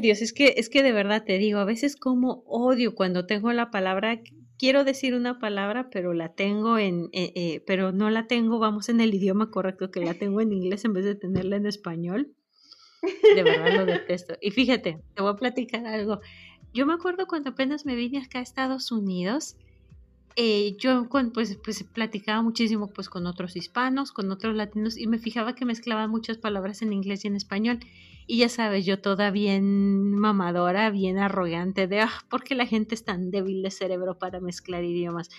Dios, es que, es que de verdad te digo, a veces como odio cuando tengo la palabra, quiero decir una palabra, pero la tengo en, eh, eh, pero no la tengo, vamos, en el idioma correcto, que la tengo en inglés en vez de tenerla en español. De verdad lo detesto. Y fíjate, te voy a platicar algo. Yo me acuerdo cuando apenas me vine acá a Estados Unidos, eh, yo pues, pues platicaba muchísimo pues con otros hispanos, con otros latinos y me fijaba que mezclaban muchas palabras en inglés y en español. Y ya sabes, yo toda bien mamadora, bien arrogante de, ah, ¿por qué la gente es tan débil de cerebro para mezclar idiomas?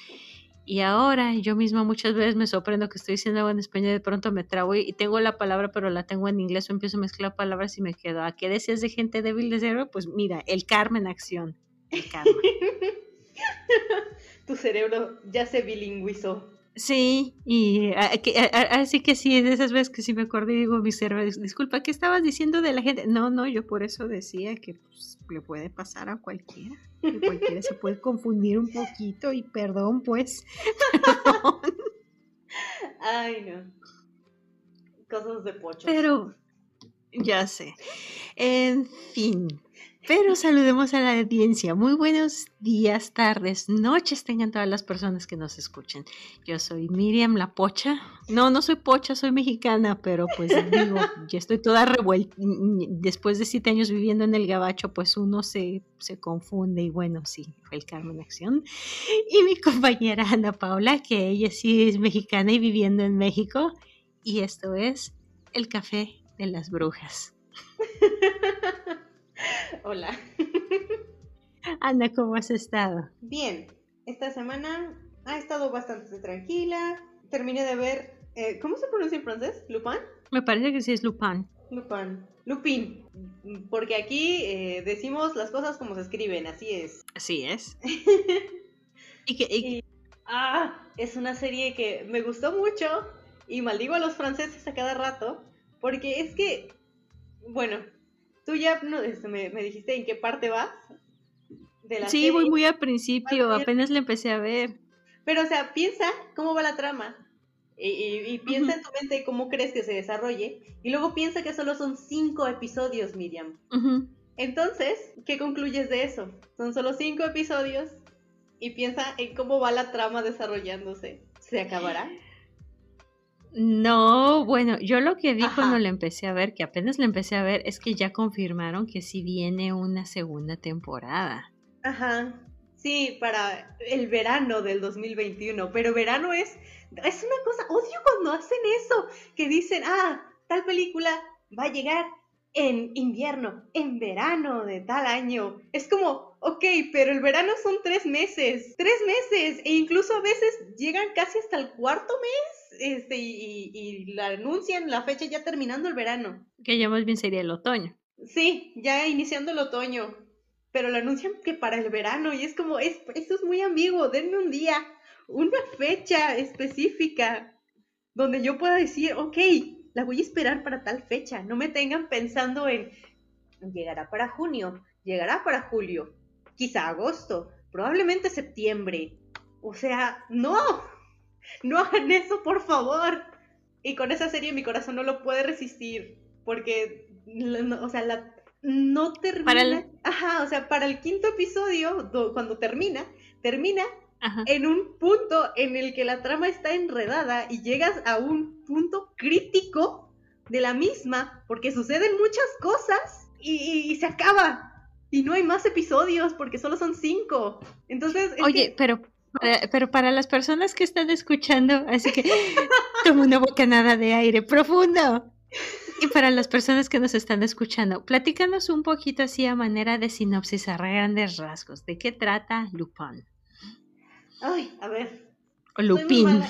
Y ahora yo misma muchas veces me sorprendo que estoy diciendo algo en español y de pronto me trabo y tengo la palabra pero la tengo en inglés o empiezo a mezclar palabras y me quedo. ¿A qué decías de gente débil de cerebro? Pues mira, el karma en acción. El karma. tu cerebro ya se bilingüizó. Sí, y así que sí, de esas veces que sí me acordé digo, mi cerebro, disculpa, ¿qué estabas diciendo de la gente? No, no, yo por eso decía que pues, le puede pasar a cualquiera, que cualquiera se puede confundir un poquito y perdón, pues. Ay, no. Cosas de pocho. Pero, ya sé. En fin, pero saludemos a la audiencia. Muy buenos días, tardes, noches tengan todas las personas que nos escuchen. Yo soy Miriam La Pocha. No, no soy pocha, soy mexicana, pero pues digo, ya estoy toda revuelta. Después de siete años viviendo en el Gabacho, pues uno se, se confunde y bueno, sí, fue el Carmen Acción. Y mi compañera Ana Paula, que ella sí es mexicana y viviendo en México. Y esto es El Café de las Brujas. Hola. Ana, ¿cómo has estado? Bien, esta semana ha estado bastante tranquila. Terminé de ver, eh, ¿cómo se pronuncia en francés? ¿Lupin? Me parece que sí es Lupin. Lupin. Lupin. Porque aquí eh, decimos las cosas como se escriben, así es. Así es. y que... ah, es una serie que me gustó mucho y maldigo a los franceses a cada rato porque es que, bueno, Tú ya no, este, me, dijiste en qué parte vas de la Sí, voy muy al principio, apenas le empecé a ver. Pero, o sea, piensa cómo va la trama. Y, piensa en tu mente cómo crees que se desarrolle. Y luego piensa que solo son cinco episodios, Miriam. Entonces, ¿qué concluyes de eso? Son solo cinco episodios. Y piensa en cómo va la trama desarrollándose. ¿Se acabará? No, bueno, yo lo que vi cuando le empecé a ver, que apenas le empecé a ver, es que ya confirmaron que sí viene una segunda temporada. Ajá, sí, para el verano del 2021, pero verano es, es una cosa, odio cuando hacen eso, que dicen, ah, tal película va a llegar en invierno, en verano de tal año. Es como, ok, pero el verano son tres meses, tres meses, e incluso a veces llegan casi hasta el cuarto mes, este, y, y, la anuncian la fecha ya terminando el verano. Que ya más bien sería el otoño. Sí, ya iniciando el otoño, pero lo anuncian que para el verano, y es como, es, eso es muy ambiguo, denme un día, una fecha específica, donde yo pueda decir, ok, la voy a esperar para tal fecha. No me tengan pensando en llegará para junio, llegará para julio, quizá agosto, probablemente septiembre. O sea, no, no hagan eso, por favor. Y con esa serie mi corazón no lo puede resistir, porque, o sea, la, no termina. Ajá, o sea, para el quinto episodio, cuando termina, termina en un punto en el que la trama está enredada y llegas a un punto crítico de la misma, porque suceden muchas cosas y, se acaba. Y no hay más episodios porque solo son cinco. Entonces. Oye, pero pero para las personas que están escuchando, así que toma una bocanada de aire profundo. Y para las personas que nos están escuchando, platícanos un poquito así a manera de sinopsis a grandes rasgos. ¿De qué trata Lupin? Ay, a ver. Lupin.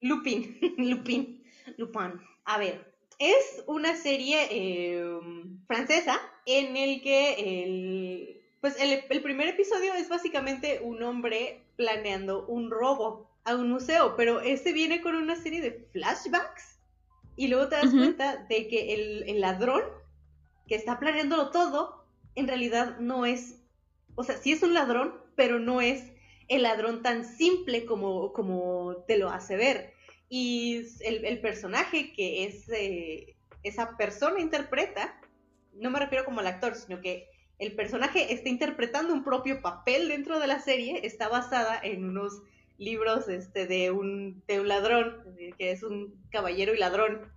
Lupin, Lupin, Lupin. A ver, es una serie em, francesa en el que el, pues el, el, primer episodio es básicamente un hombre planeando un robo a un museo, pero este viene con una serie de flashbacks y luego te das cuenta de que el, el ladrón que está planeándolo todo, en realidad no es, o sea, sí es un ladrón, pero no es el ladrón tan simple como, como te lo hace ver. Y el, personaje que es, eh, esa persona interpreta, no me refiero como al actor, sino que el personaje está interpretando un propio papel dentro de la serie, está basada en unos libros este, de, un, de un ladrón, que es un caballero y ladrón,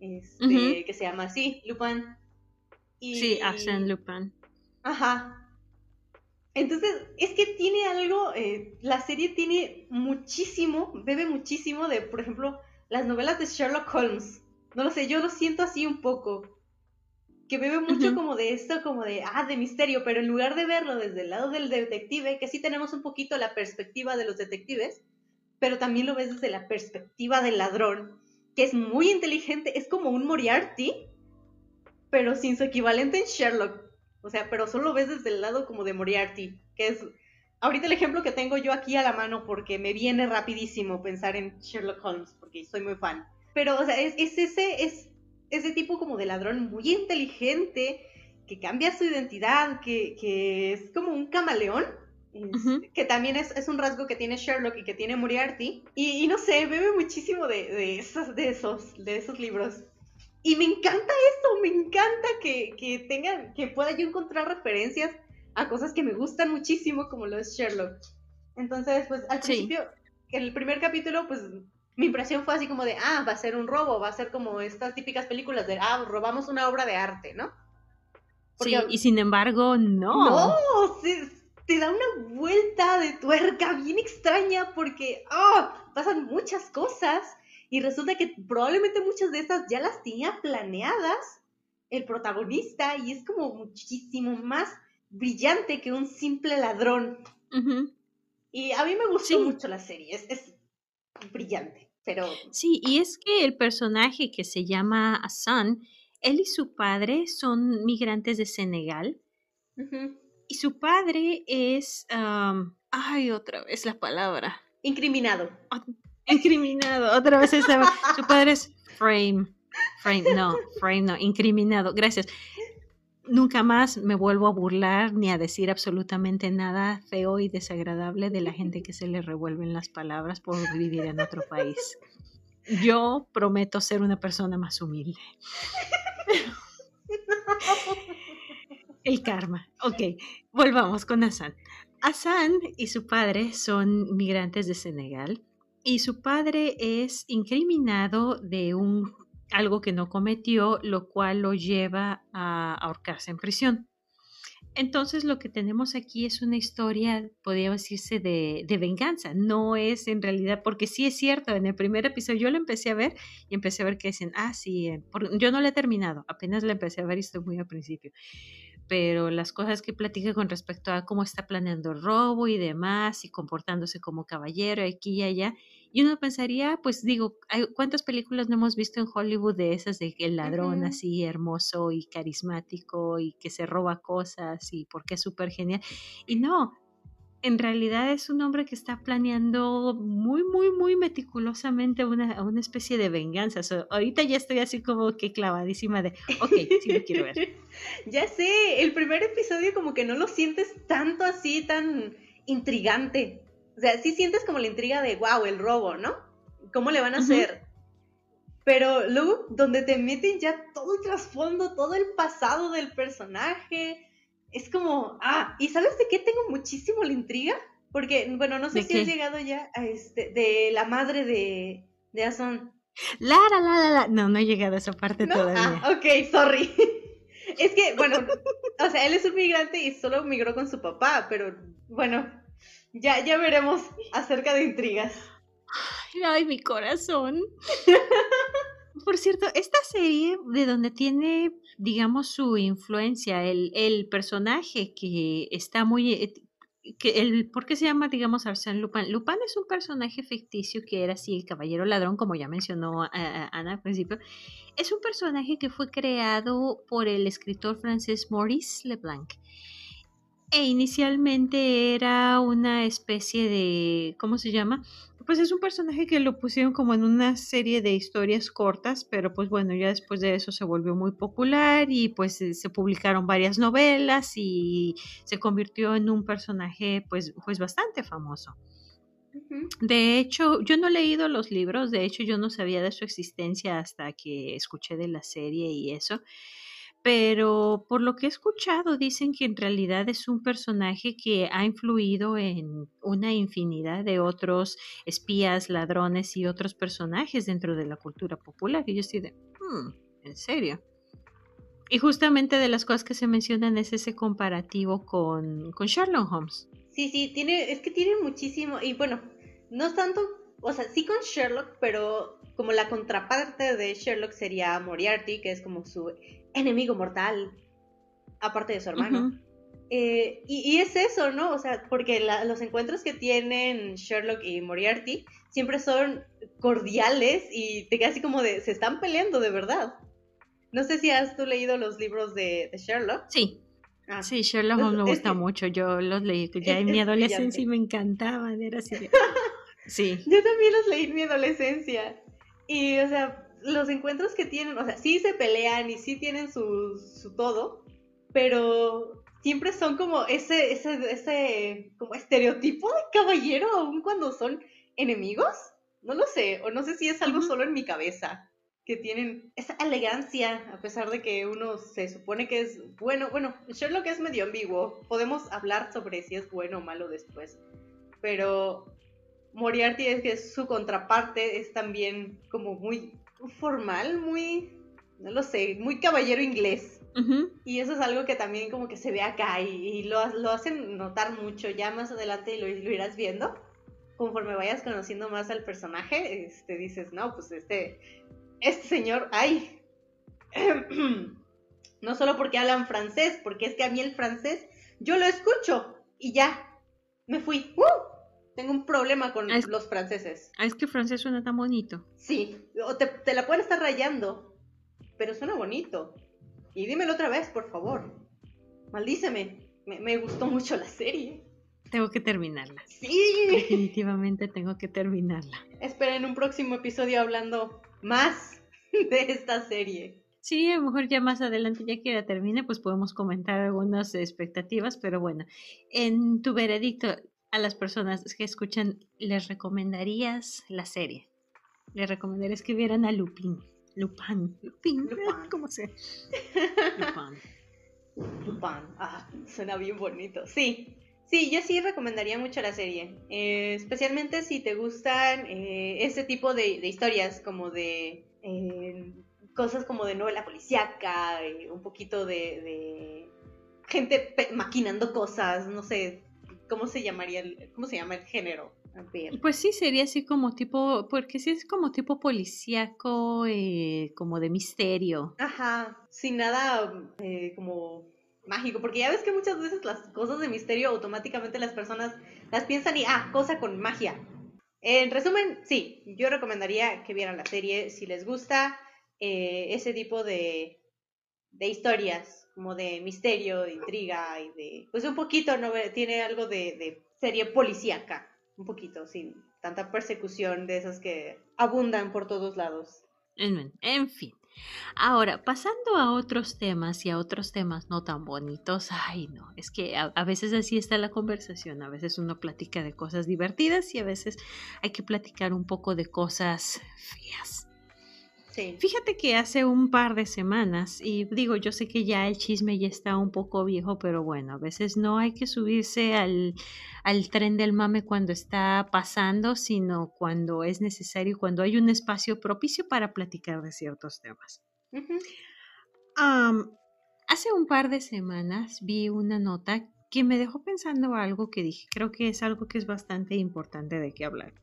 este, que se llama así, Lupin. Y, sí, Arsène Lupin. Ajá. Entonces, es que tiene algo, eh, la serie tiene muchísimo, bebe muchísimo de, por ejemplo, las novelas de Sherlock Holmes. No lo sé, yo lo siento así un poco. Que bebe mucho como de esto, como de, ah, de misterio, pero en lugar de verlo desde el lado del detective, que sí tenemos un poquito la perspectiva de los detectives, pero también lo ves desde la perspectiva del ladrón, que es muy inteligente, es como un Moriarty, pero sin su equivalente en Sherlock. O sea, pero solo ves desde el lado como de Moriarty, que es ahorita el ejemplo que tengo yo aquí a la mano porque me viene rapidísimo pensar en Sherlock Holmes, porque soy muy fan. Pero, o sea, es, ese, es ese tipo como de ladrón muy inteligente, que cambia su identidad, que, es como un camaleón, que también es, un rasgo que tiene Sherlock y que tiene Moriarty. Y, no sé, bebe muchísimo de, de, esos, de, esos, de esos libros. Y me encanta eso, me encanta que, que tengan, que pueda yo encontrar referencias a cosas que me gustan muchísimo, como lo es Sherlock. Entonces, pues al principio, en el primer capítulo, pues mi impresión fue así como de, ah, va a ser un robo, va a ser como estas típicas películas de, ah, robamos una obra de arte, ¿no? sí, y sin embargo, no. No, te da una vuelta de tuerca bien extraña porque, ah, pasan muchas cosas y resulta que probablemente muchas de estas ya las tenía planeadas el protagonista y es como muchísimo más brillante que un simple ladrón. Y a mí me gustó mucho la serie, es, brillante, pero... Sí, y es que el personaje que se llama Hassan, él y su padre son migrantes de Senegal. Y su padre es... ay, otra vez la palabra. Incriminado incriminado. Otra vez esa, su padre es frame. Frame, no, frame, no, incriminado. Gracias. Nunca más me vuelvo a burlar ni a decir absolutamente nada feo y desagradable de la gente que se le revuelven las palabras por vivir en otro país. Yo prometo ser una persona más humilde. El karma. Ok, volvamos con Hassan. Hassan y su padre son migrantes de Senegal y su padre es incriminado de un algo que no cometió, lo cual lo lleva a ahorcarse en prisión. Entonces lo que tenemos aquí es una historia, podría decirse, de, de, venganza. No es en realidad, porque sí es cierto, en el primer episodio yo lo empecé a ver y empecé a ver que dicen, ah, sí, eh, yo no lo he terminado, apenas lo empecé a ver y estoy muy al principio pero las cosas que platica con respecto a cómo está planeando el robo y demás, y comportándose como caballero aquí y allá, y uno pensaría, pues digo, ¿cuántas películas no hemos visto en Hollywood de esas de el ladrón así hermoso y carismático y que se roba cosas y porque es súper genial? Y no, en realidad es un hombre que está planeando muy, muy, muy meticulosamente una, una especie de venganza. ahorita ya estoy así como que clavadísima de, ok, sí lo quiero ver. ya sé, el primer episodio como que no lo sientes tanto así, tan intrigante. O sea, sí sientes como la intriga de, wow, el robo, ¿no? ¿Cómo le van a hacer? Pero luego, donde te meten ya todo el trasfondo, todo el pasado del personaje, es como, ah, ¿y sabes de qué tengo muchísimo la intriga? Porque, bueno, no sé si has llegado ya a este, de la madre de, de Ason. La, la, la, la, No, no he llegado a esa parte todavía. Ah, ok, sorry. es que, bueno, o sea, él es un migrante y solo migró con su papá, pero bueno, ya, ya veremos acerca de intrigas. Ay, mi corazón. Por cierto, esta serie de donde tiene digamos, su influencia, el, el personaje que está muy... Eh, que el, ¿Por qué se llama, digamos, Arsène Lupin? Lupin es un personaje ficticio que era así, el caballero ladrón, como ya mencionó eh, eh, Ana al principio. Es un personaje que fue creado por el escritor francés Maurice Leblanc. E inicialmente era una especie de, ¿cómo se llama? pues es un personaje que lo pusieron como en una serie de historias cortas, pero pues bueno, ya después de eso se volvió muy popular y pues se publicaron varias novelas y se convirtió en un personaje pues, pues bastante famoso. De hecho, yo no he leído los libros, de hecho yo no sabía de su existencia hasta que escuché de la serie y eso. Pero por lo que he escuchado dicen que en realidad es un personaje que ha influido en una infinidad de otros espías, ladrones y otros personajes dentro de la cultura popular. Y yo estoy de, hmm, ¿en serio? Y justamente de las cosas que se mencionan es ese comparativo con, con Sherlock Holmes. Sí, sí, tiene, es que tiene muchísimo, y bueno, no tanto, o sea, sí con Sherlock, pero como la contraparte de Sherlock sería Moriarty, que es como su enemigo mortal, aparte de su hermano. Eh, y, es eso, ¿no? O sea, porque los encuentros que tienen Sherlock y Moriarty siempre son cordiales y te quedas así como de, se están peleando de verdad. No sé si has tú leído los libros de, Sherlock. Sí. Ah, sí, Sherlock me gusta mucho. Yo los leí ya en mi adolescencia y me encantaban. Era así. sí. Yo también los leí en mi adolescencia. Y, o sea, los encuentros que tienen, o sea, sí se pelean y sí tienen su, su todo, pero siempre son como ese, ese, ese, como estereotipo de caballero, aun cuando son enemigos. No lo sé, o no sé si es algo solo en mi cabeza, que tienen esa elegancia, a pesar de que uno se supone que es bueno. Bueno, Sherlock es medio ambiguo, podemos hablar sobre si es bueno o malo después, pero Moriarty es que su contraparte es también como muy formal, muy, no lo sé, muy caballero inglés. Y eso es algo que también como que se ve acá y, lo, lo, hacen notar mucho. Ya más adelante lo, lo, irás viendo. Conforme vayas conociendo más al personaje, este, dices, no, pues este, este señor, ay, no solo porque hablan francés, porque es que a mí el francés, yo lo escucho y ya, me fui. ¡Uh! Tengo un problema con ah, los franceses. Ah, es que francés suena tan bonito. Sí, o te, la pueden estar rayando, pero suena bonito. Y dímelo otra vez, por favor. Maldíceme. Me, gustó mucho la serie. Tengo que terminarla. Sí. Definitivamente tengo que terminarla. Esperen un próximo episodio hablando más de esta serie. Sí, a lo mejor ya más adelante, ya que la termine, pues podemos comentar algunas expectativas, pero bueno, en tu veredicto, a las personas que escuchan, ¿les recomendarías la serie? ¿Les recomendarías que vieran a Lupin? Lupin, Lupin, ¿cómo se? Lupin. Lupin, ah, suena bien bonito. Sí, sí, yo sí recomendaría mucho la serie. Eh, especialmente si te gustan eh, ese tipo de, historias, como de eh, cosas como de novela policíaca, un poquito de, de gente maquinando cosas, no sé, ¿cómo se llamaría el, cómo se llama el género? Pues sí, sería así como tipo, porque sí es como tipo policíaco, eh, como de misterio. Ajá, sin nada eh, como mágico, porque ya ves que muchas veces las cosas de misterio automáticamente las personas las piensan y, ah, cosa con magia. En resumen, sí, yo recomendaría que vieran la serie si les gusta eh, ese tipo de, de historias como de misterio, de intriga y de, pues un poquito, ¿no? Tiene algo de, serie policíaca, un poquito, sin tanta persecución de esas que abundan por todos lados. En, en fin. Ahora, pasando a otros temas y a otros temas no tan bonitos, ay no, es que a, a, veces así está la conversación, a veces uno platica de cosas divertidas y a veces hay que platicar un poco de cosas feas. Fíjate que hace un par de semanas, y digo, yo sé que ya el chisme ya está un poco viejo, pero bueno, a veces no hay que subirse al, tren del mame cuando está pasando, sino cuando es necesario, cuando hay un espacio propicio para platicar de ciertos temas. hace un par de semanas vi una nota que me dejó pensando algo que dije, creo que es algo que es bastante importante de qué hablar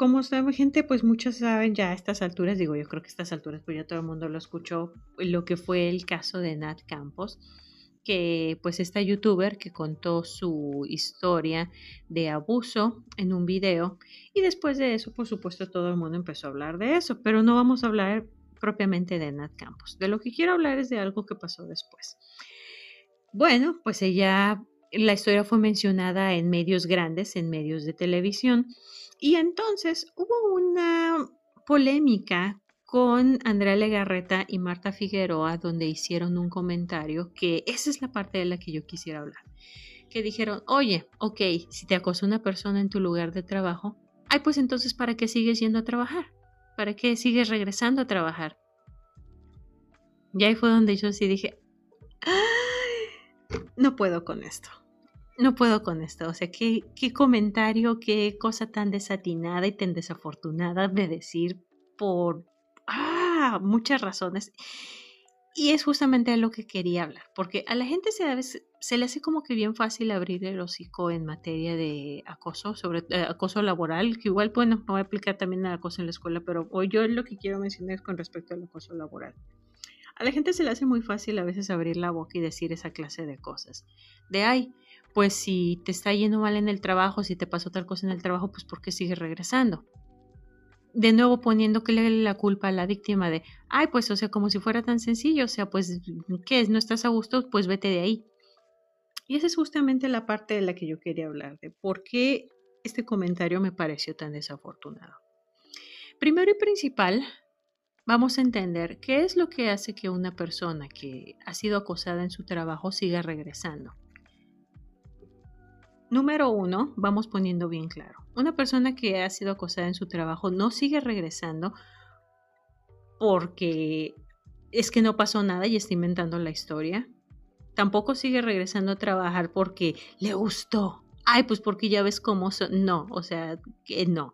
como sabe gente, pues muchos saben ya a estas alturas, digo yo creo que a estas alturas pues ya todo el mundo lo escuchó, lo que fue el caso de Nat Campos, que pues esta youtuber que contó su historia de abuso en un video y después de eso por supuesto todo el mundo empezó a hablar de eso, pero no vamos a hablar propiamente de Nat Campos, de lo que quiero hablar es de algo que pasó después. Bueno, pues ella, la historia fue mencionada en medios grandes, en medios de televisión, y entonces hubo una polémica con Andrea Legarreta y Marta Figueroa, donde hicieron un comentario que esa es la parte de la que yo quisiera hablar. Que dijeron, oye, ok, si te acosa una persona en tu lugar de trabajo, ay, pues entonces, ¿para qué sigues yendo a trabajar? ¿Para qué sigues regresando a trabajar? Y ahí fue donde yo sí dije, no puedo con esto. No puedo con esto. O sea, qué, qué comentario, qué cosa tan desatinada y tan desafortunada de decir por ah, muchas razones. Y es justamente lo que quería hablar, porque a la gente se, se le hace como que bien fácil abrir el hocico en materia de acoso, sobre eh, acoso laboral, que igual, bueno, no voy a aplicar también el acoso en la escuela, pero hoy yo lo que quiero mencionar es con respecto al acoso laboral. A la gente se le hace muy fácil a veces abrir la boca y decir esa clase de cosas. De, ay, pues si te está yendo mal en el trabajo, si te pasó tal cosa en el trabajo, pues ¿por qué sigues regresando? de nuevo poniendo que le la culpa a la víctima de, ay, pues, o sea, como si fuera tan sencillo, o sea, pues, ¿qué es? ¿No estás a gusto? Pues vete de ahí. Y esa es justamente la parte de la que yo quería hablar, de por qué este comentario me pareció tan desafortunado. Primero y principal, vamos a entender qué es lo que hace que una persona que ha sido acosada en su trabajo siga regresando. Número uno, vamos poniendo bien claro. Una persona que ha sido acosada en su trabajo no sigue regresando porque es que no pasó nada y está inventando la historia. Tampoco sigue regresando a trabajar porque le gustó. Ay, pues porque ya ves cómo son. No, o sea, que no.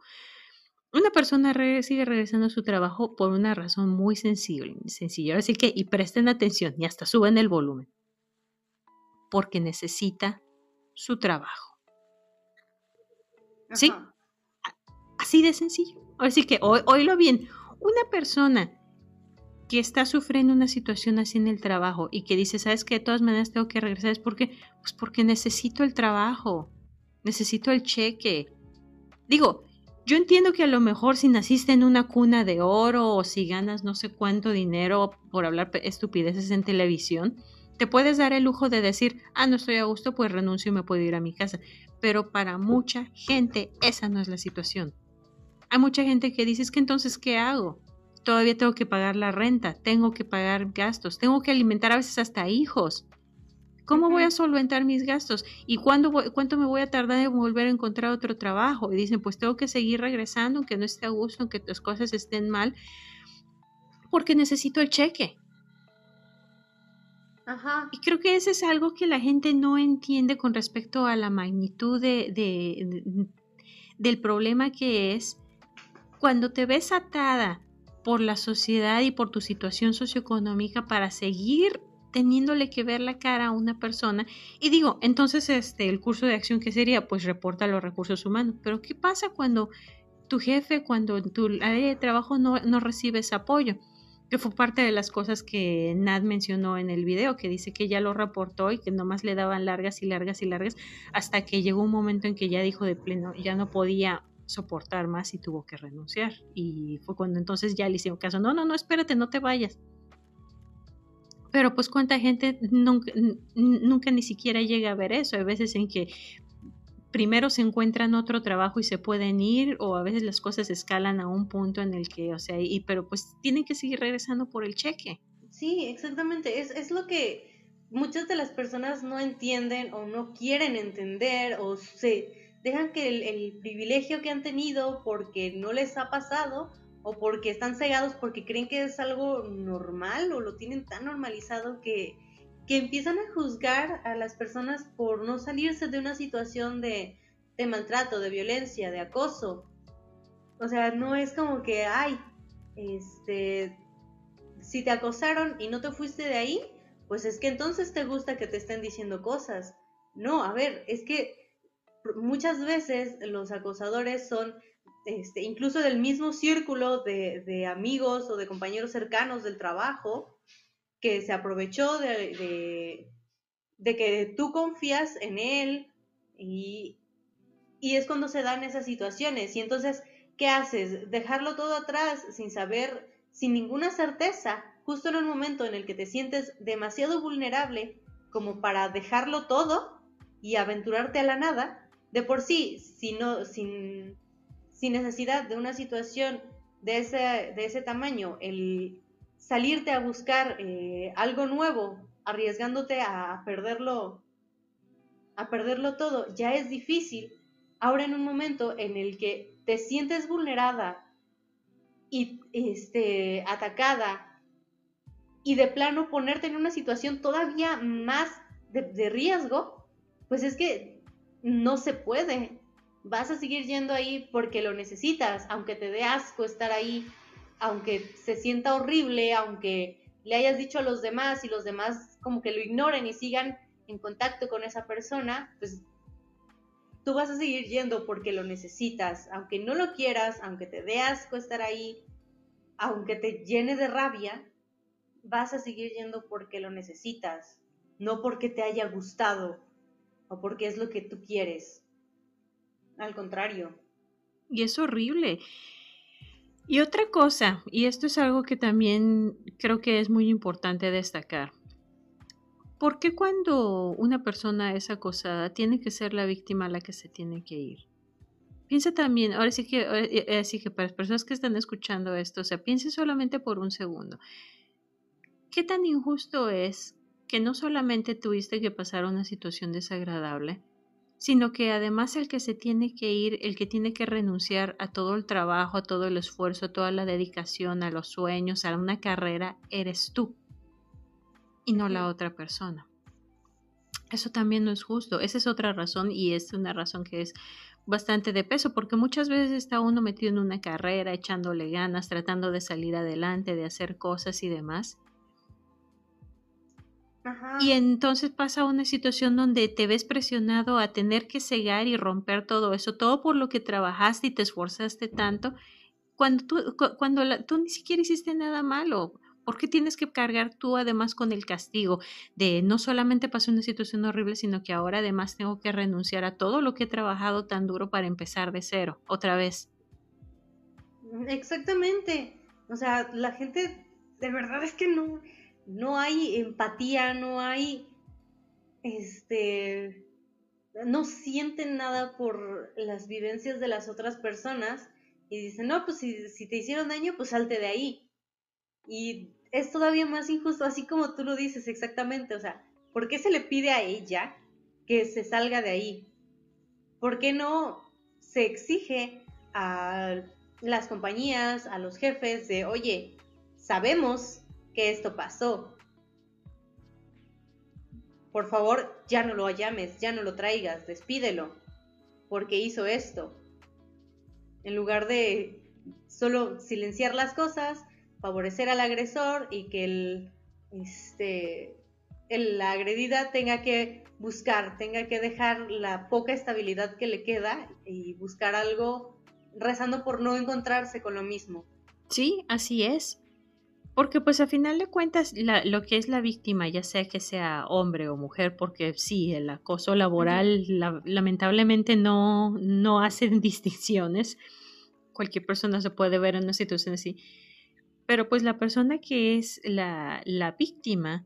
Una persona sigue regresando a su trabajo por una razón muy sensible, sencilla. Así que, y presten atención y hasta suben el volumen. Porque necesita su trabajo. ¿Sí? Así de sencillo. Así que, oílo bien, una persona que está sufriendo una situación así en el trabajo y que dice, ¿sabes qué? De todas maneras tengo que regresar, es porque, pues porque necesito el trabajo, necesito el cheque. Digo, yo entiendo que a lo mejor si naciste en una cuna de oro o si ganas no sé cuánto dinero por hablar estupideces en televisión, te puedes dar el lujo de decir, ah, no estoy a gusto, pues renuncio y me puedo ir a mi casa. Pero para mucha gente esa no es la situación. Hay mucha gente que dice, es que entonces, ¿qué hago? Todavía tengo que pagar la renta, tengo que pagar gastos, tengo que alimentar a veces hasta hijos. ¿Cómo voy a solventar mis gastos? ¿Y cuándo cuánto me voy a tardar en volver a encontrar otro trabajo? Y dicen, pues tengo que seguir regresando, aunque no esté a gusto, aunque las cosas estén mal, porque necesito el cheque. Y creo que eso es algo que la gente no entiende con respecto a la magnitud de, del problema que es cuando te ves atada por la sociedad y por tu situación socioeconómica para seguir teniéndole que ver la cara a una persona. Y digo, entonces este, el curso de acción que sería, pues reporta los recursos humanos. Pero ¿qué pasa cuando tu jefe, cuando tu área de trabajo no, no recibes apoyo? Que fue parte de las cosas que Nat mencionó en el video, que dice que ya lo reportó y que nomás le daban largas y largas y largas, hasta que llegó un momento en que ya dijo de pleno, ya no podía soportar más y tuvo que renunciar. Y fue cuando entonces ya le hicieron caso, no, no, no, espérate, no te vayas. Pero pues cuánta gente nunca, nunca ni siquiera llega a ver eso. Hay veces en que primero se encuentran otro trabajo y se pueden ir o a veces las cosas escalan a un punto en el que, o sea, y pero pues tienen que seguir regresando por el cheque. Sí, exactamente, es, es lo que muchas de las personas no entienden o no quieren entender o se dejan que el, el privilegio que han tenido porque no les ha pasado o porque están cegados porque creen que es algo normal o lo tienen tan normalizado que que empiezan a juzgar a las personas por no salirse de una situación de, maltrato, de violencia, de acoso. O sea, no es como que, ay, este, si te acosaron y no te fuiste de ahí, pues es que entonces te gusta que te estén diciendo cosas. No, a ver, es que muchas veces los acosadores son este, incluso del mismo círculo de, de amigos o de compañeros cercanos del trabajo, que se aprovechó de, de, que tú confías en él y, y es cuando se dan esas situaciones. Y entonces, ¿qué haces? Dejarlo todo atrás sin saber, sin ninguna certeza, justo en un momento en el que te sientes demasiado vulnerable como para dejarlo todo y aventurarte a la nada. De por sí, sin, sin necesidad de una situación de ese, de ese tamaño, el, salirte a buscar eh, algo nuevo, arriesgándote a perderlo, a perderlo todo, ya es difícil. Ahora en un momento en el que te sientes vulnerada y este, atacada y de plano ponerte en una situación todavía más de, riesgo, pues es que no se puede. Vas a seguir yendo ahí porque lo necesitas, aunque te dé asco estar ahí, aunque se sienta horrible, aunque le hayas dicho a los demás y los demás como que lo ignoren y sigan en contacto con esa persona, pues tú vas a seguir yendo porque lo necesitas, aunque no lo quieras, aunque te dé asco estar ahí, aunque te llene de rabia, vas a seguir yendo porque lo necesitas, no porque te haya gustado o porque es lo que tú quieres. Al contrario. Y es horrible. Y otra cosa, y esto es algo que también creo que es muy importante destacar. ¿Por qué cuando una persona es acosada tiene que ser la víctima la que se tiene que ir? Piensa también, ahora sí que, eh, así que para las personas que están escuchando esto, o sea, piense solamente por un segundo. ¿Qué tan injusto es que no solamente tuviste que pasar una situación desagradable, sino que además el que se tiene que ir, el que tiene que renunciar a todo el trabajo, a todo el esfuerzo, a toda la dedicación, a los sueños, a una carrera, eres tú y no la otra persona. Eso también no es justo. Esa es otra razón y es una razón que es bastante de peso porque muchas veces está uno metido en una carrera, echándole ganas, tratando de salir adelante, de hacer cosas y demás. Y entonces pasa una situación donde te ves presionado a tener que cegar y romper todo eso, todo por lo que trabajaste y te esforzaste tanto, cuando tú, cuando tú ni siquiera hiciste nada malo. ¿Por qué tienes que cargar tú además con el castigo de no solamente pasé una situación horrible, sino que ahora además tengo que renunciar a todo lo que he trabajado tan duro para empezar de cero, otra vez? Exactamente. O sea, la gente de verdad es que no, no hay empatía, no hay, este, no sienten nada por las vivencias de las otras personas y dicen, no, pues si, si te hicieron daño, pues salte de ahí. Y es todavía más injusto, así como tú lo dices exactamente, o sea, ¿por qué se le pide a ella que se salga de ahí? ¿Por qué no se exige a las compañías, a los jefes de, oye, sabemos que esto pasó. Por favor, ya no lo llames, ya no lo traigas, despídelo, porque hizo esto. En lugar de solo silenciar las cosas, favorecer al agresor y que el, este, la agredida tenga que buscar, tenga que dejar la poca estabilidad que le queda y buscar algo rezando por no encontrarse con lo mismo. Sí, así es. Porque pues a final de cuentas lo que es la víctima, ya sea que sea hombre o mujer, porque sí, el acoso laboral lamentablemente no, no hacen distinciones. Cualquier persona se puede ver en una situación así. Pero pues la persona que es la, la víctima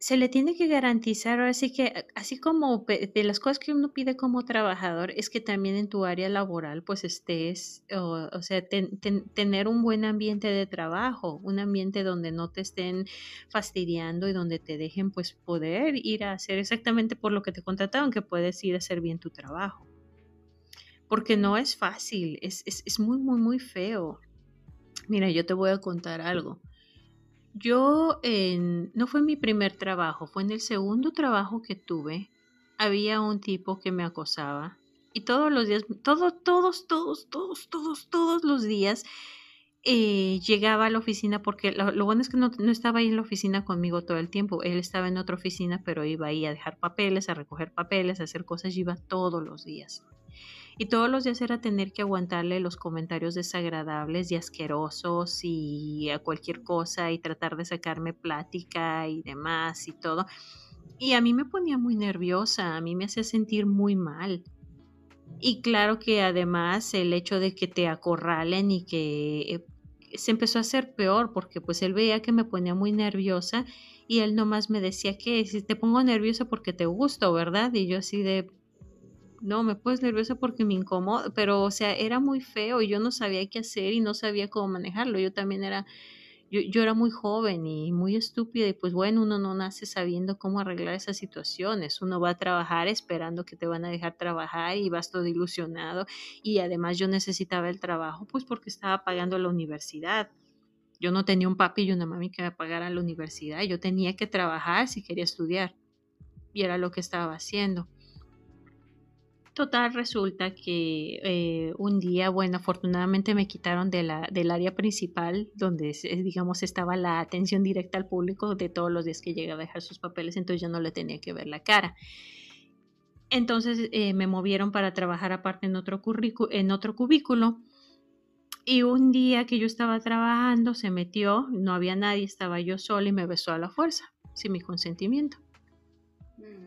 se le tiene que garantizar, así que, así como de las cosas que uno pide como trabajador, es que también en tu área laboral, pues estés, o, sea, tener un buen ambiente de trabajo, un ambiente donde no te estén fastidiando y donde te dejen, pues, poder ir a hacer exactamente por lo que te contrataron, que puedes ir a hacer bien tu trabajo. Porque no es fácil, es, es, es muy, muy, muy feo. Mira, yo te voy a contar algo. Yo, en, no fue mi primer trabajo, fue en el segundo trabajo que tuve. Había un tipo que me acosaba y todos los días, todos, todos, todos, todos, todos, todos los días eh, llegaba a la oficina porque lo, bueno es que no, no, estaba ahí en la oficina conmigo todo el tiempo. Él estaba en otra oficina, pero iba ahí a dejar papeles, a recoger papeles, a hacer cosas, y iba todos los días. Y todos los días era tener que aguantarle los comentarios desagradables y asquerosos y a cualquier cosa y tratar de sacarme plática y demás y todo. Y a mí me ponía muy nerviosa, a mí me hacía sentir muy mal. Y claro que además el hecho de que te acorralen y que eh, se empezó a hacer peor porque pues él veía que me ponía muy nerviosa y él nomás me decía que si te pongo nerviosa porque te gusto, ¿verdad? Y yo así de, no, me puse nerviosa porque me incomoda, pero o sea, era muy feo y yo no sabía qué hacer y no sabía cómo manejarlo. Yo también era, yo, yo era muy joven y muy estúpida y pues bueno, uno no nace sabiendo cómo arreglar esas situaciones. Uno va a trabajar esperando que te van a dejar trabajar y vas todo ilusionado y además yo necesitaba el trabajo pues porque estaba pagando la universidad. Yo no tenía un papi y una mami que me pagaran la universidad. Yo tenía que trabajar si quería estudiar. Y era lo que estaba haciendo. Total, resulta que eh, un día, bueno, afortunadamente me quitaron de la, del área principal, donde, digamos, estaba la atención directa al público de todos los días que llega a dejar sus papeles, entonces yo no le tenía que ver la cara. Entonces eh, me movieron para trabajar aparte en otro, en otro cubículo. Y un día que yo estaba trabajando, se metió, no había nadie, estaba yo sola y me besó a la fuerza, sin mi consentimiento.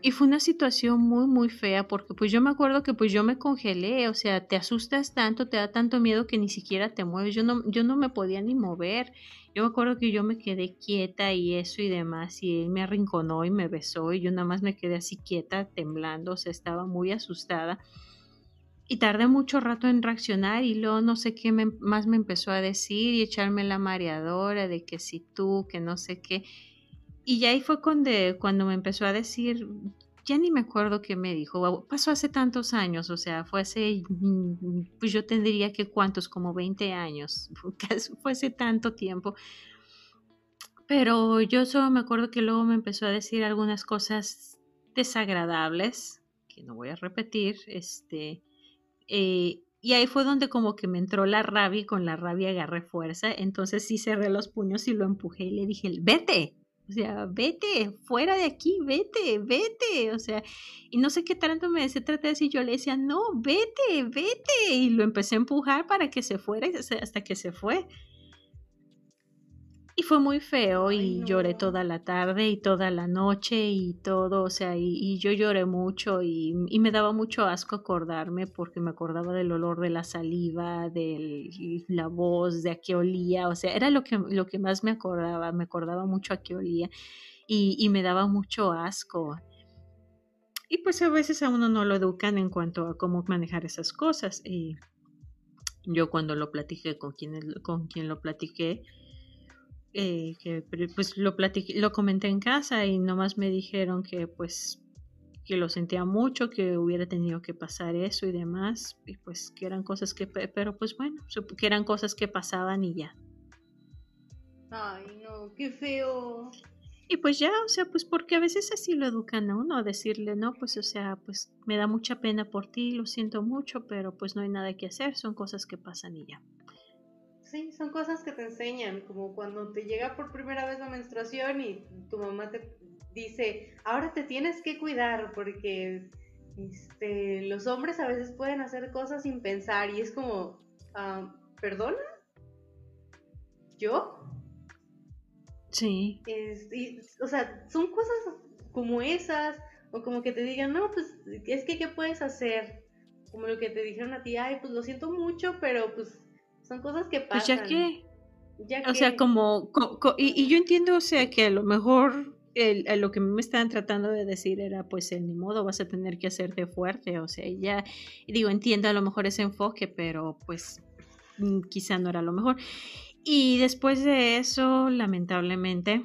Y fue una situación muy, muy fea porque pues yo me acuerdo que pues yo me congelé, o sea, te asustas tanto, te da tanto miedo que ni siquiera te mueves, yo no, yo no me podía ni mover. Yo me acuerdo que yo me quedé quieta y eso y demás, y él me arrinconó y me besó y yo nada más me quedé así quieta, temblando, o sea, estaba muy asustada. Y tardé mucho rato en reaccionar y luego no sé qué más me empezó a decir y echarme la mareadora de que si tú, que no sé qué. Y ya ahí fue cuando, cuando me empezó a decir, ya ni me acuerdo qué me dijo, pasó hace tantos años, o sea, fue hace, mm, pues yo tendría que cuántos, como 20 años, fue hace tanto tiempo. Pero yo solo me acuerdo que luego me empezó a decir algunas cosas desagradables, que no voy a repetir, este, eh, y ahí fue donde como que me entró la rabia y con la rabia agarré fuerza, entonces sí cerré los puños y lo empujé y le dije, vete, o sea, vete, fuera de aquí, vete, vete. O sea, y no sé qué tanto me se trata de decir, yo le decía, no, vete, vete. Y lo empecé a empujar para que se fuera hasta que se fue. Y fue muy feo y lloré toda la tarde y toda la noche y todo, o sea, y, yo lloré mucho y, y, me daba mucho asco acordarme porque me acordaba del olor de la saliva, de la voz, de a qué olía, o sea, era lo que, lo que más me acordaba, me acordaba mucho a qué olía y, y me daba mucho asco. Y pues a veces a uno no lo educan en cuanto a cómo manejar esas cosas. Y yo cuando lo platiqué con quien, con quien lo platiqué, eh, que pues lo platiqué, lo comenté en casa y nomás me dijeron que pues que lo sentía mucho, que hubiera tenido que pasar eso y demás, y pues que eran cosas que, pero pues bueno, que eran cosas que pasaban y ya. Ay, no, qué feo. Y pues ya, o sea, pues porque a veces así lo educan a uno, a decirle, no, pues o sea, pues me da mucha pena por ti, lo siento mucho, pero pues no hay nada que hacer, son cosas que pasan y ya. Sí, son cosas que te enseñan, como cuando te llega por primera vez la menstruación y tu mamá te dice, ahora te tienes que cuidar porque este, los hombres a veces pueden hacer cosas sin pensar y es como, ah, ¿perdona? ¿Yo? Sí. o sea, son cosas como esas, o como que te digan, no, pues es que, ¿qué puedes hacer? Como lo que te dijeron a ti, ay, pues lo siento mucho, pero pues son cosas que pasan. Pues ya que. o sea, como. y, yo entiendo, o sea, que a lo mejor el, lo que me estaban tratando de decir era, pues, el ni modo, vas a tener que hacerte fuerte. O sea, ya. digo, entiendo a lo mejor ese enfoque, pero pues mm, quizá no era lo mejor. Y después de eso, lamentablemente.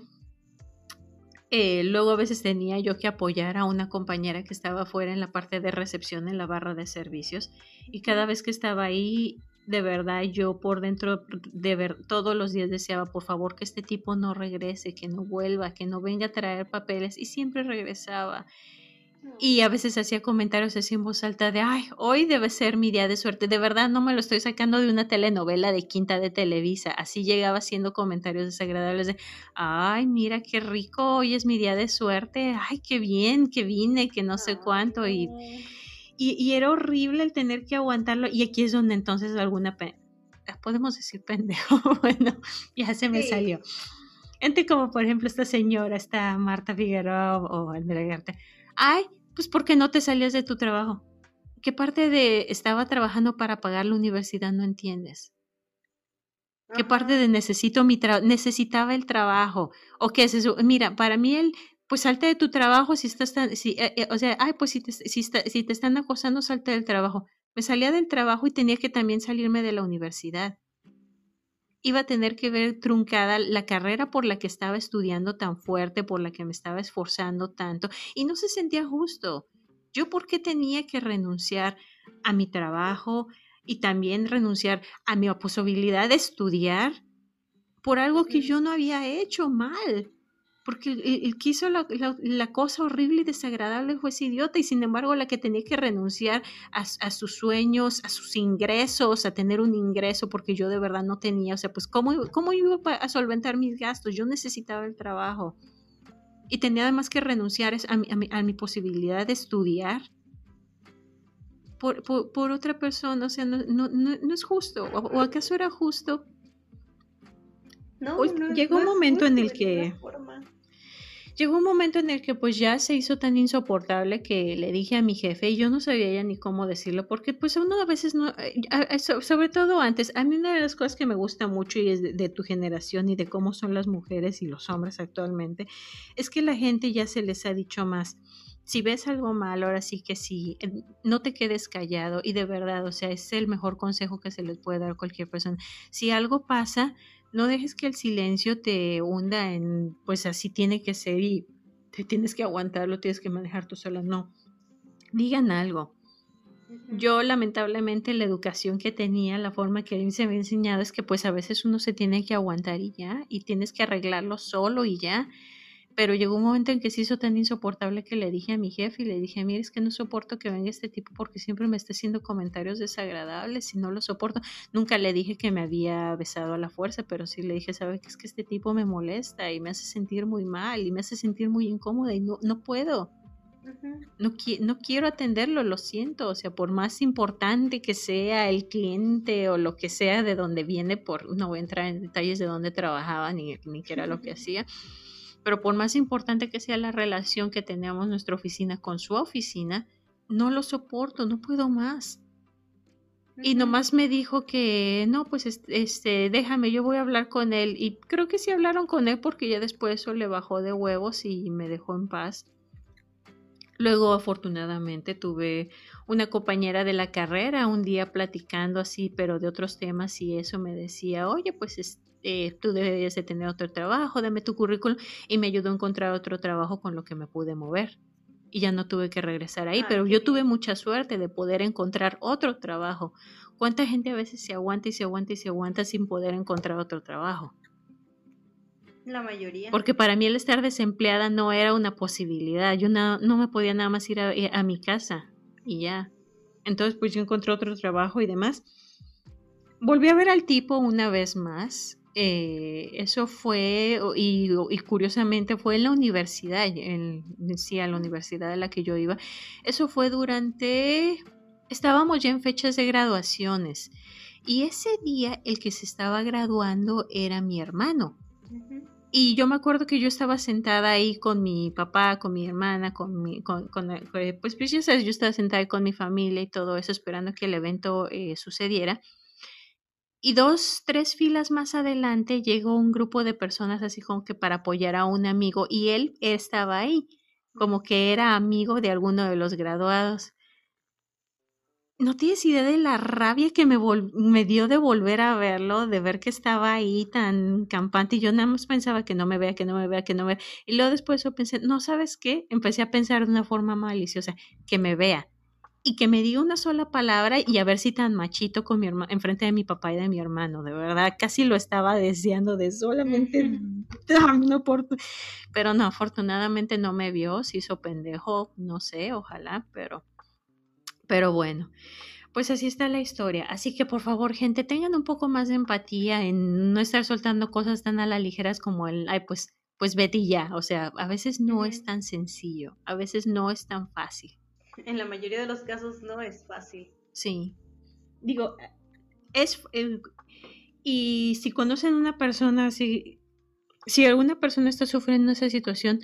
Eh, luego a veces tenía yo que apoyar a una compañera que estaba fuera en la parte de recepción en la barra de servicios y cada vez que estaba ahí de verdad yo por dentro de ver todos los días deseaba por favor que este tipo no regrese, que no vuelva, que no venga a traer papeles y siempre regresaba. Y a veces hacía comentarios así en voz alta de, ay, hoy debe ser mi día de suerte. De verdad no me lo estoy sacando de una telenovela de quinta de Televisa. Así llegaba haciendo comentarios desagradables de, ay, mira qué rico, hoy es mi día de suerte. Ay, qué bien, que vine, que no sé cuánto. Y, y, era horrible el tener que aguantarlo. Y aquí es donde entonces alguna... Ah, podemos decir pendejo. bueno, ya se me salió. Gente como por ejemplo esta señora, esta Marta Figueroa o Andrea Garte. Ay, pues ¿por qué no te salías de tu trabajo? ¿Qué parte de estaba trabajando para pagar la universidad no entiendes? ¿Qué parte de necesito mi trabajo? Necesitaba el trabajo. ¿O qué es eso? Mira, para mí el pues salte de tu trabajo si estás si, eh, eh, o sea, ay, pues si te, si, si te están acosando, salte del trabajo. Me salía del trabajo y tenía que también salirme de la universidad. Iba a tener que ver truncada la carrera por la que estaba estudiando tan fuerte, por la que me estaba esforzando tanto, y no se sentía justo. Yo, ¿por qué tenía que renunciar a mi trabajo y también renunciar a mi posibilidad de estudiar por algo que yo no había hecho mal. Porque el, que hizo la, cosa horrible y desagradable fue ese idiota y sin embargo la que tenía que renunciar a, sus sueños, a sus ingresos, a tener un ingreso porque yo de verdad no tenía, o sea, pues ¿cómo, cómo iba a solventar mis gastos? Yo necesitaba el trabajo y tenía además que renunciar a mi, a mi, posibilidad de estudiar por, por, otra persona, o sea, no, no, no, es justo, o, acaso era justo. No, llegó un momento en el que llegó un momento en el que pues ya se hizo tan insoportable que le dije a mi jefe y yo no sabía ya ni cómo decirlo porque pues uno a veces no, eh, sobre todo antes, a mí una de las cosas que me gusta mucho y es de, tu generación y de cómo son las mujeres y los hombres actualmente, es que la gente ya se les ha dicho más. Si ves algo mal, ahora sí que sí, no te quedes callado y de verdad, o sea, es el mejor consejo que se les puede dar a cualquier persona. Si algo pasa, no dejes que el silencio te hunda en, pues así tiene que ser y te tienes que aguantarlo, tienes que manejar tú sola. No, digan algo. Yo lamentablemente la educación que tenía, la forma que a mí se me ha enseñado es que pues a veces uno se tiene que aguantar y ya, y tienes que arreglarlo solo y ya pero llegó un momento en que se hizo tan insoportable que le dije a mi jefe y le dije, mire, es que no soporto que venga este tipo porque siempre me está haciendo comentarios desagradables y no lo soporto. Nunca le dije que me había besado a la fuerza, pero sí le dije, sabe que es que este tipo me molesta y me hace sentir muy mal y me hace sentir muy incómoda y no, no puedo. No, no quiero atenderlo, lo siento. O sea, por más importante que sea el cliente o lo que sea de donde viene, por no voy a entrar en detalles de dónde trabajaba ni, ni qué era lo que hacía pero por más importante que sea la relación que tenemos nuestra oficina con su oficina, no lo soporto, no puedo más. Y nomás me dijo que no, pues este, déjame, yo voy a hablar con él. Y creo que sí hablaron con él porque ya después eso le bajó de huevos y me dejó en paz. Luego, afortunadamente, tuve una compañera de la carrera un día platicando así, pero de otros temas y eso me decía, oye, pues eh, tú deberías de tener otro trabajo, dame tu currículum y me ayudó a encontrar otro trabajo con lo que me pude mover. Y ya no tuve que regresar ahí, pero yo tuve mucha suerte de poder encontrar otro trabajo. ¿Cuánta gente a veces se aguanta y se aguanta y se aguanta sin poder encontrar otro trabajo? La mayoría. Porque para mí el estar desempleada no era una posibilidad. Yo no, no me podía nada más ir a, a mi casa y ya. Entonces pues yo encontré otro trabajo y demás. Volví a ver al tipo una vez más eh, eso fue, y, curiosamente fue en la universidad, en, sí, a la universidad a la que yo iba. Eso fue durante, estábamos ya en fechas de graduaciones. Y ese día el que se estaba graduando era mi hermano. Y yo me acuerdo que yo estaba sentada ahí con mi papá, con mi hermana, con mi, con, eh, pues, pues sabes, yo estaba sentada ahí con mi familia y todo eso, esperando que el evento eh, sucediera. Y dos, tres filas más adelante llegó un grupo de personas así como que para apoyar a un amigo y él estaba ahí, como que era amigo de alguno de los graduados. No tienes idea de la rabia que me, me dio de volver a verlo, de ver que estaba ahí tan campante y yo nada más pensaba que no me vea, que no me vea, que no me vea. Y luego después yo pensé, no sabes qué, empecé a pensar de una forma maliciosa, que me vea. Y que me diga una sola palabra y a ver si tan machito con mi hermano, enfrente de mi papá y de mi hermano, de verdad, casi lo estaba deseando de solamente no pero no, afortunadamente no me vio, se hizo pendejo, no sé, ojalá, pero, pero bueno. Pues así está la historia. Así que por favor, gente, tengan un poco más de empatía en no estar soltando cosas tan a la ligeras como el, ay, pues, pues vete ya. O sea, a veces no es tan sencillo, a veces no es tan fácil en la mayoría de los casos no es fácil. Sí. Digo, es... y si conocen una persona, si, si alguna persona está sufriendo esa situación,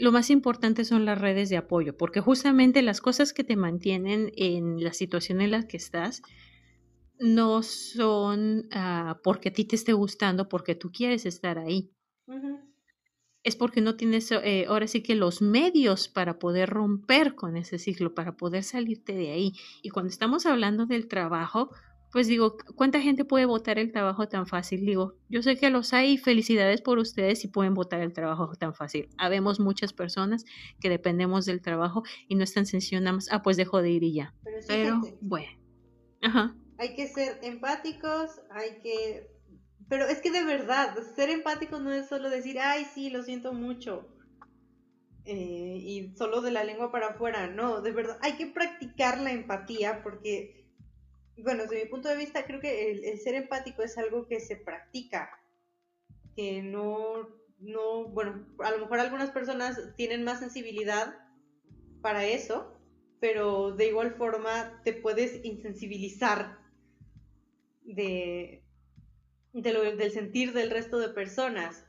lo más importante son las redes de apoyo, porque justamente las cosas que te mantienen en la situación en la que estás no son ah, porque a ti te esté gustando, porque tú quieres estar ahí es porque no tienes eh, ahora sí que los medios para poder romper con ese ciclo, para poder salirte de ahí. Y cuando estamos hablando del trabajo, pues digo, ¿cuánta gente puede votar el trabajo tan fácil? Digo, yo sé que los hay, felicidades por ustedes si pueden votar el trabajo tan fácil. Habemos muchas personas que dependemos del trabajo y no es tan sencillo nada más, ah, pues dejo de ir y ya. Pero, bueno. Hay que ser empáticos, hay que Pero es que de verdad, ser empático no es solo decir, ay, sí, lo siento mucho. Eh, y solo de la lengua para afuera, no, de verdad, hay que practicar la empatía porque, bueno, desde mi punto de vista, creo que el, ser empático es algo que se practica, que no, no, bueno, a lo mejor algunas personas tienen más sensibilidad para eso, pero de igual forma te puedes insensibilizar de, del sentir del resto de personas.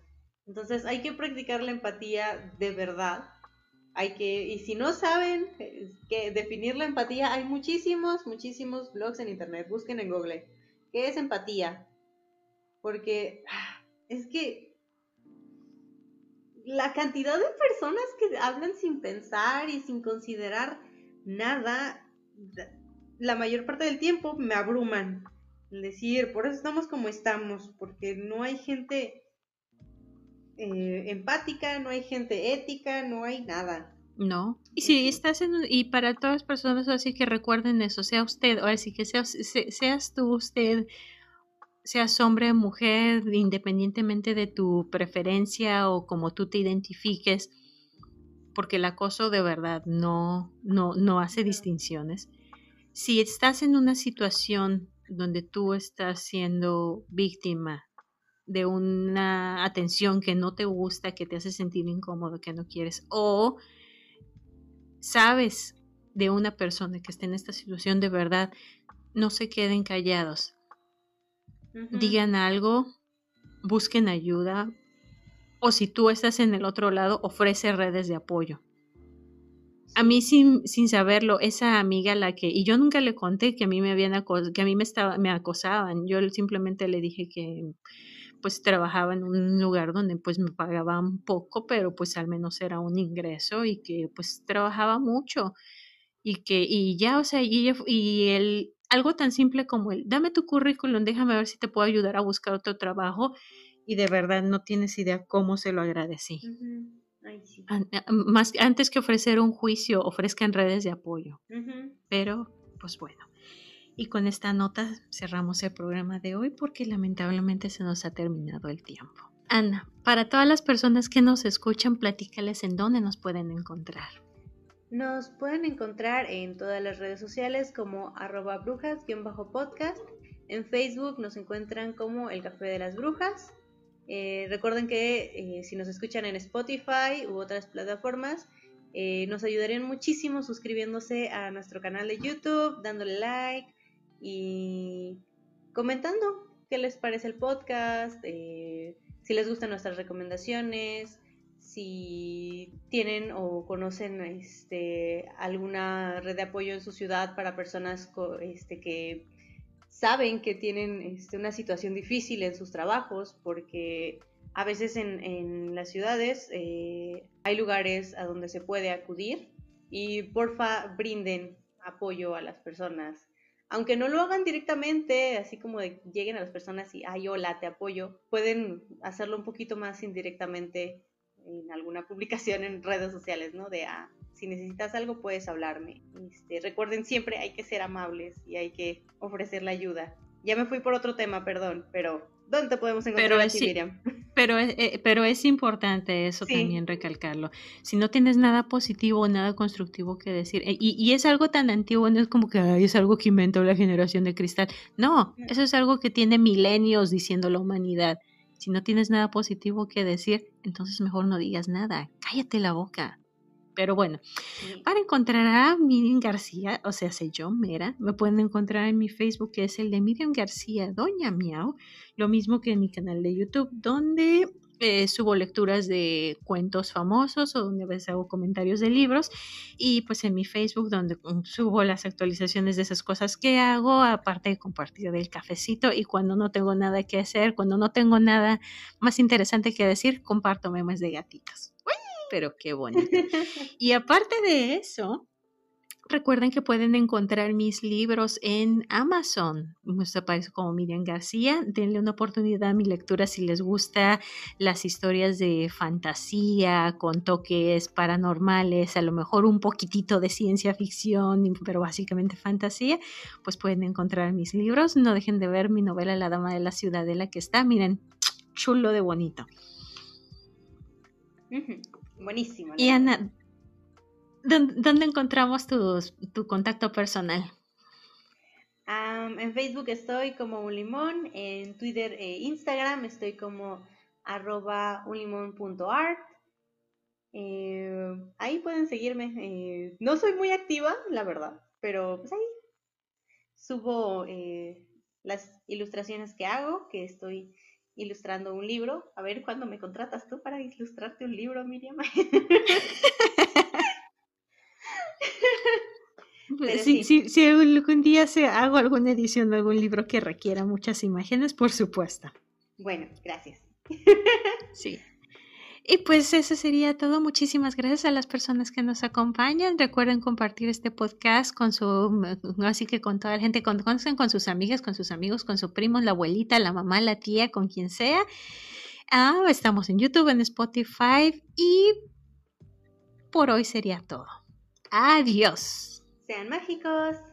Entonces hay que practicar la empatía de verdad. Hay que, y si no saben que definir la empatía, hay muchísimos, muchísimos blogs en internet. Busquen en Google. ¿Qué es empatía? Porque ah, es que la cantidad de personas que hablan sin pensar y sin considerar nada, la mayor parte del tiempo me abruman. decir, por eso estamos como estamos, porque no hay gente eh, empática, no hay gente ética, no hay nada. No. Y si estás en y para todas las personas así que recuerden eso, sea usted, o así que seas, seas tú usted, seas hombre mujer, independientemente de tu preferencia o como tú te identifiques, porque el acoso de verdad no, no, no hace distinciones. Si estás en una situación donde tú estás siendo víctima de una atención que no te gusta, que te hace sentir incómodo, que no quieres, o sabes de una persona que está en esta situación de verdad, no se queden callados. Digan algo, busquen ayuda, o si tú estás en el otro lado, ofrece redes de apoyo. A mí sin, sin saberlo, esa amiga la que, y yo nunca le conté que a mí me habían que a mí me, estaba, me acosaban, yo simplemente le dije que pues trabajaba en un lugar donde pues me pagaban poco, pero pues al menos era un ingreso y que pues trabajaba mucho y que, y ya, o sea, y, y el, algo tan simple como el, dame tu currículum, déjame ver si te puedo ayudar a buscar otro trabajo y de verdad no tienes idea cómo se lo agradecí. más antes que ofrecer un juicio, ofrezcan redes de apoyo. Pero, pues bueno. Y con esta nota cerramos el programa de hoy porque lamentablemente se nos ha terminado el tiempo. Ana, para todas las personas que nos escuchan, platícales en dónde nos pueden encontrar. Nos pueden encontrar en todas las redes sociales como arroba brujas-podcast. En Facebook nos encuentran como El Café de las Brujas. Eh, recuerden que eh, si nos escuchan en Spotify u otras plataformas, eh, nos ayudarían muchísimo suscribiéndose a nuestro canal de YouTube, dándole like y comentando qué les parece el podcast, si les gustan nuestras recomendaciones, si tienen o conocen este, alguna red de apoyo en su ciudad para personas este, que saben que tienen este, una situación difícil en sus trabajos, porque a veces en, las ciudades eh, hay lugares a donde se puede acudir y porfa brinden apoyo a las personas. Aunque no lo hagan directamente, así como de, lleguen a las personas y, ay, hola, te apoyo, pueden hacerlo un poquito más indirectamente en alguna publicación en redes sociales, ¿no? De, ah, si necesitas algo puedes hablarme. Este, recuerden siempre hay que ser amables y hay que ofrecer la ayuda. Ya me fui por otro tema, perdón, pero ¿dónde te podemos encontrar pero es, Miriam? Pero es, eh, pero es importante eso también recalcarlo. Si no tienes nada positivo o nada constructivo que decir, eh, y, y, es algo tan antiguo, no es como que es algo que inventó la generación de cristal. No, mm. eso es algo que tiene milenios diciendo la humanidad. Si no tienes nada positivo que decir, entonces mejor no digas nada. Cállate la boca. Pero bueno, para encontrar a Miriam García, o sea, soy yo, Mera, me pueden encontrar en mi Facebook, que es el de Miriam García, Doña Miau, lo mismo que en mi canal de YouTube, donde eh, subo lecturas de cuentos famosos o donde a veces hago comentarios de libros y pues en mi Facebook donde mm, subo las actualizaciones de esas cosas que hago, aparte de compartir del cafecito y cuando no tengo nada que hacer, cuando no tengo nada más interesante que decir, comparto memes de gatitos pero qué bonito. Y aparte de eso, recuerden que pueden encontrar mis libros en Amazon. Me aparece como Miriam García. Denle una oportunidad a mi lectura si les gusta las historias de fantasía con toques paranormales, a lo mejor un poquitito de ciencia ficción, pero básicamente fantasía, pues pueden encontrar mis libros. No dejen de ver mi novela La Dama de la Ciudadela que está, miren, chulo de bonito. Buenísimo. Y Ana, ¿Dónde, encontramos tu, contacto personal? en Facebook estoy como un limón, en Twitter e Instagram estoy como arroba unlimon.art. Eh, ahí pueden seguirme. Eh, no soy muy activa, la verdad, pero pues ahí subo eh, las ilustraciones que hago, que estoy ilustrando un libro. A ver cuándo me contratas tú para ilustrarte un libro, Miriam. Pues si, si, algún día se hago alguna edición de algún libro que requiera muchas imágenes, por supuesto. Bueno, gracias. Sí. Y pues eso sería todo. Muchísimas gracias a las personas que nos acompañan. Recuerden compartir este podcast con su, así que con toda la gente, con, con sus amigas, con sus amigos, con su primo, la abuelita, la mamá, la tía, con quien sea. Ah, estamos en YouTube, en Spotify y por hoy sería todo. Adiós. Sean mágicos.